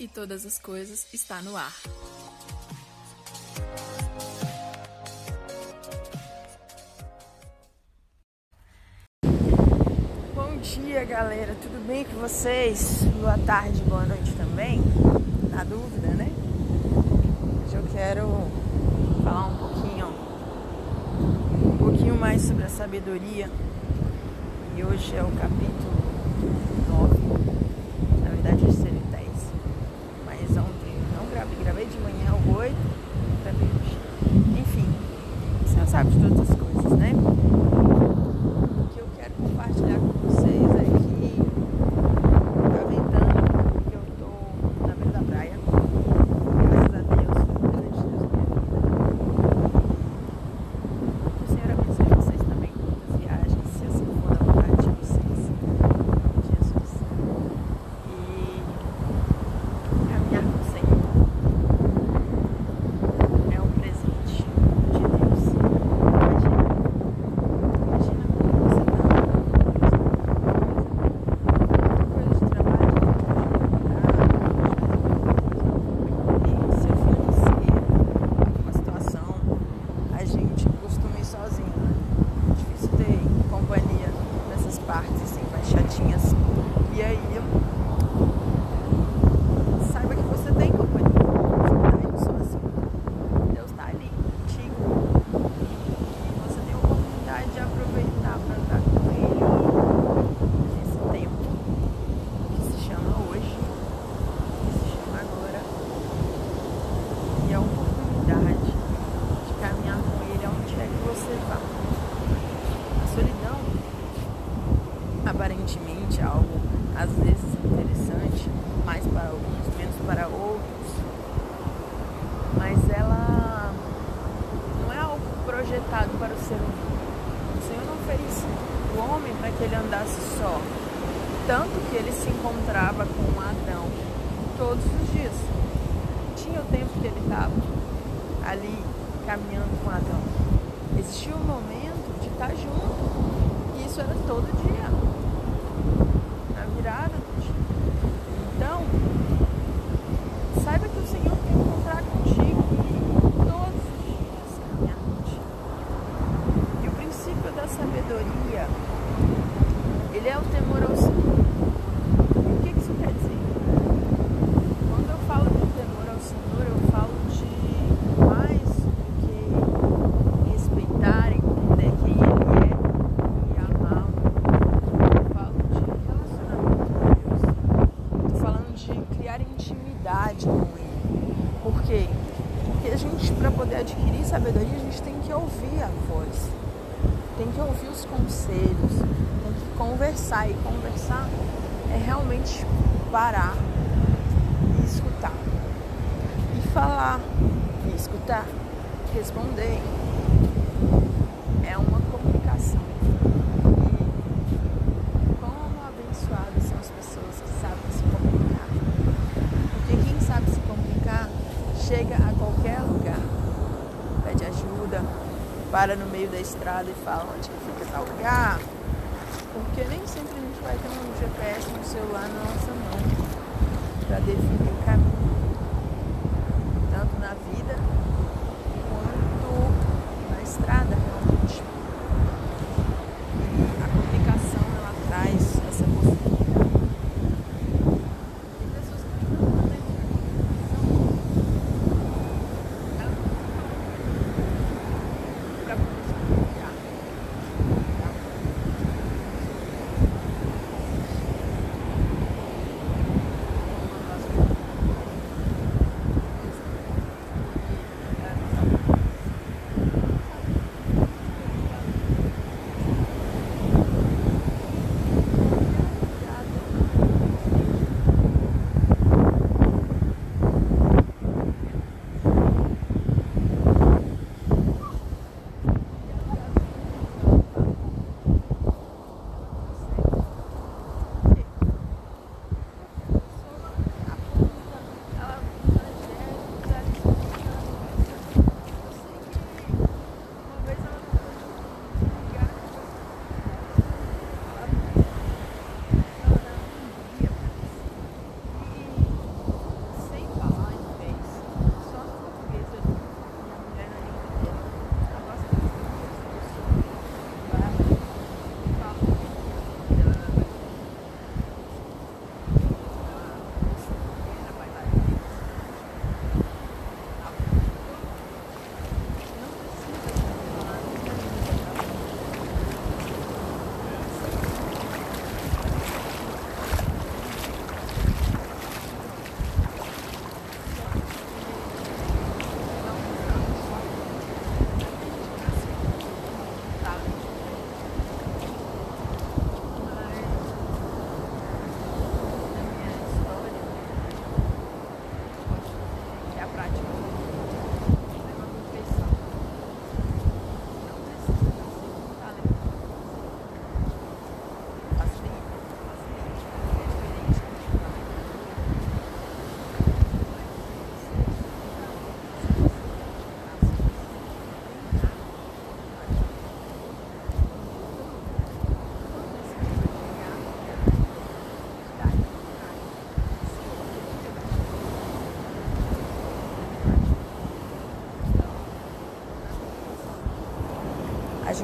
e todas as coisas está no ar. Bom dia, galera. Tudo bem com vocês? Boa tarde, boa noite também. Na dúvida, né? Hoje eu quero falar um pouquinho, um pouquinho mais sobre a sabedoria. E hoje é o capítulo 9 todos os dias. Tinha o tempo que ele estava ali caminhando com Adão. Existia um momento de estar junto. E isso era todo dia. Na virada do dia. Então, saiba que o Senhor é realmente parar e escutar. E falar, e escutar, responder. É uma comunicação. E como abençoadas são as pessoas que sabem se comunicar. Porque quem sabe se comunicar chega a qualquer lugar, pede ajuda, para no meio da estrada e fala onde fica tal lugar. celular na nossa mão para definir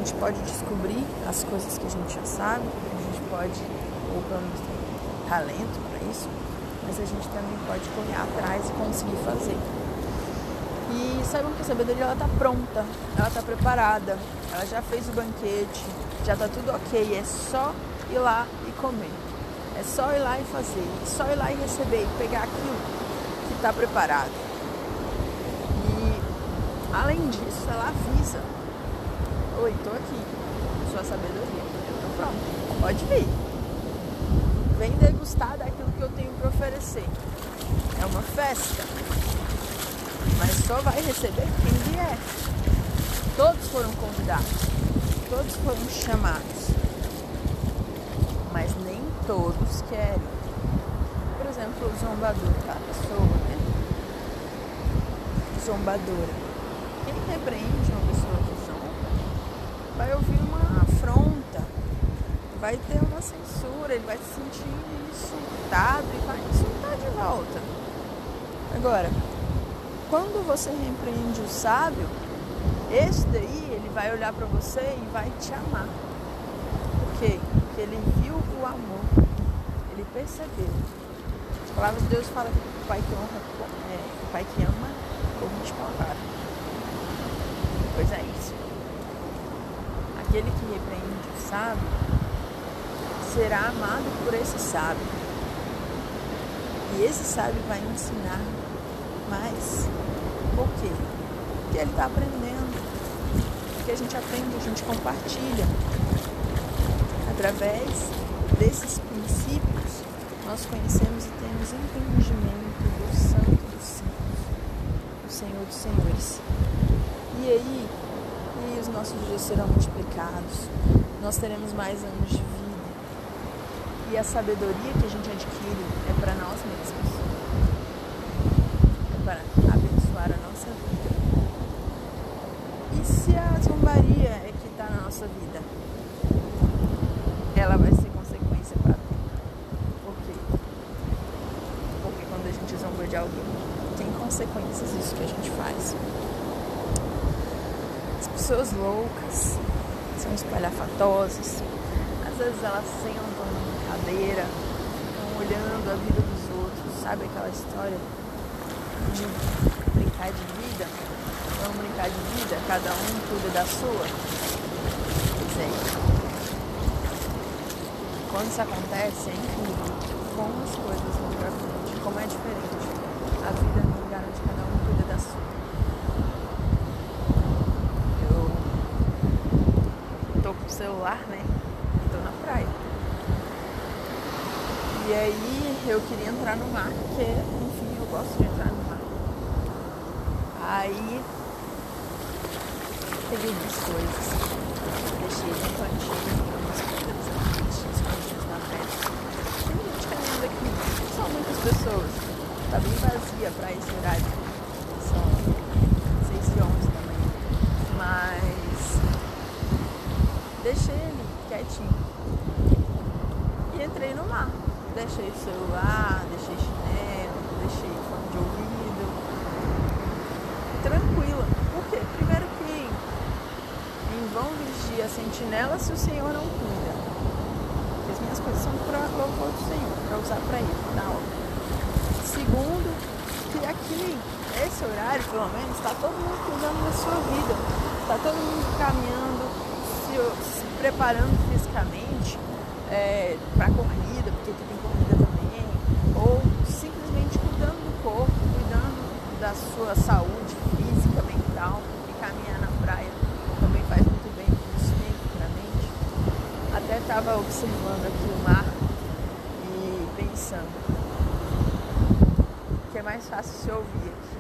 gente pode descobrir as coisas que a gente já sabe, a gente pode, ou pelo menos tem talento para isso, mas a gente também pode correr atrás e conseguir fazer. E saibam que a sabedoria ela tá pronta, ela tá preparada, ela já fez o banquete, já tá tudo ok, é só ir lá e comer. É só ir lá e fazer, é só ir lá e receber pegar aquilo que está preparado. E além disso, ela avisa. Oi, tô aqui. Sua sabedoria. Eu tô pronto. Pode vir. Vem degustar daquilo que eu tenho para oferecer. É uma festa mas só vai receber quem vier. Todos foram convidados, todos foram chamados, mas nem todos querem. Por exemplo, o zombador, tá? a pessoa, né? Zombadora. Quem repreende uma pessoa que zomba vai ouvir uma afronta, vai ter uma censura, ele vai se sentir insultado e vai insultar de volta. Agora, quando você repreende o sábio, esse daí ele vai olhar para você e vai te amar. Por quê? Porque ele viu o amor, ele percebeu. As palavras de Deus falam que o pai que honra, é, o pai que ama, corrige com a vara. Pois é isso. Aquele que repreende o sábio será amado por esse sábio. E esse sábio vai ensinar mais. Por quê? Porque ele está aprendendo. Porque a gente aprende, a gente compartilha. Através desses princípios, nós conhecemos e temos entendimento do Santo dos Santos, do Senhor dos Senhores. E aí, nossos dias serão multiplicados, nós teremos mais anos de vida. E a sabedoria que a gente adquire é para nós mesmos. nossa vida, ela vai ser consequência para. Por quê? Porque quando a gente zomba de alguém, tem consequências isso que a gente faz. As pessoas loucas são espalhafatosas. Às vezes elas sentam na cadeira, ficam olhando a vida dos outros. Sabe aquela história de brincar de vida? Vamos brincar de vida? Cada um cuida da sua? Quando isso acontece, é incrível como as coisas vão pra frente, como é diferente. A vida no lugar onde cada um cuida da sua. Eu tô com o celular, né? E tô na praia. E aí eu queria entrar no mar, porque, enfim, eu gosto de entrar no mar. Aí peguei duas coisas deixei no cantinho umas coisas escondidas na festa. Tem gente caminhando aqui, não são muitas pessoas. Tá bem vazia pra esse horário. São 6 e 11 da manhã. Mas deixei ele quietinho. E entrei no mar. Deixei o celular, deixei chinelo, deixei fone de ouvido. Tranquila. Por quê? Primeiro vão vigia a sentinela se o Senhor não cuida. Porque as minhas coisas são para louvor do Senhor, para usar para Ele, na obra. Segundo, que aqui, esse horário, pelo menos, está todo mundo cuidando da sua vida. Está todo mundo caminhando, se, se preparando fisicamente é, para a corrida, porque tem corrida também, ou simplesmente cuidando do corpo, cuidando da sua saúde física, mental, e caminhar na praia até estava observando aqui o mar e pensando que é mais fácil se ouvir aqui.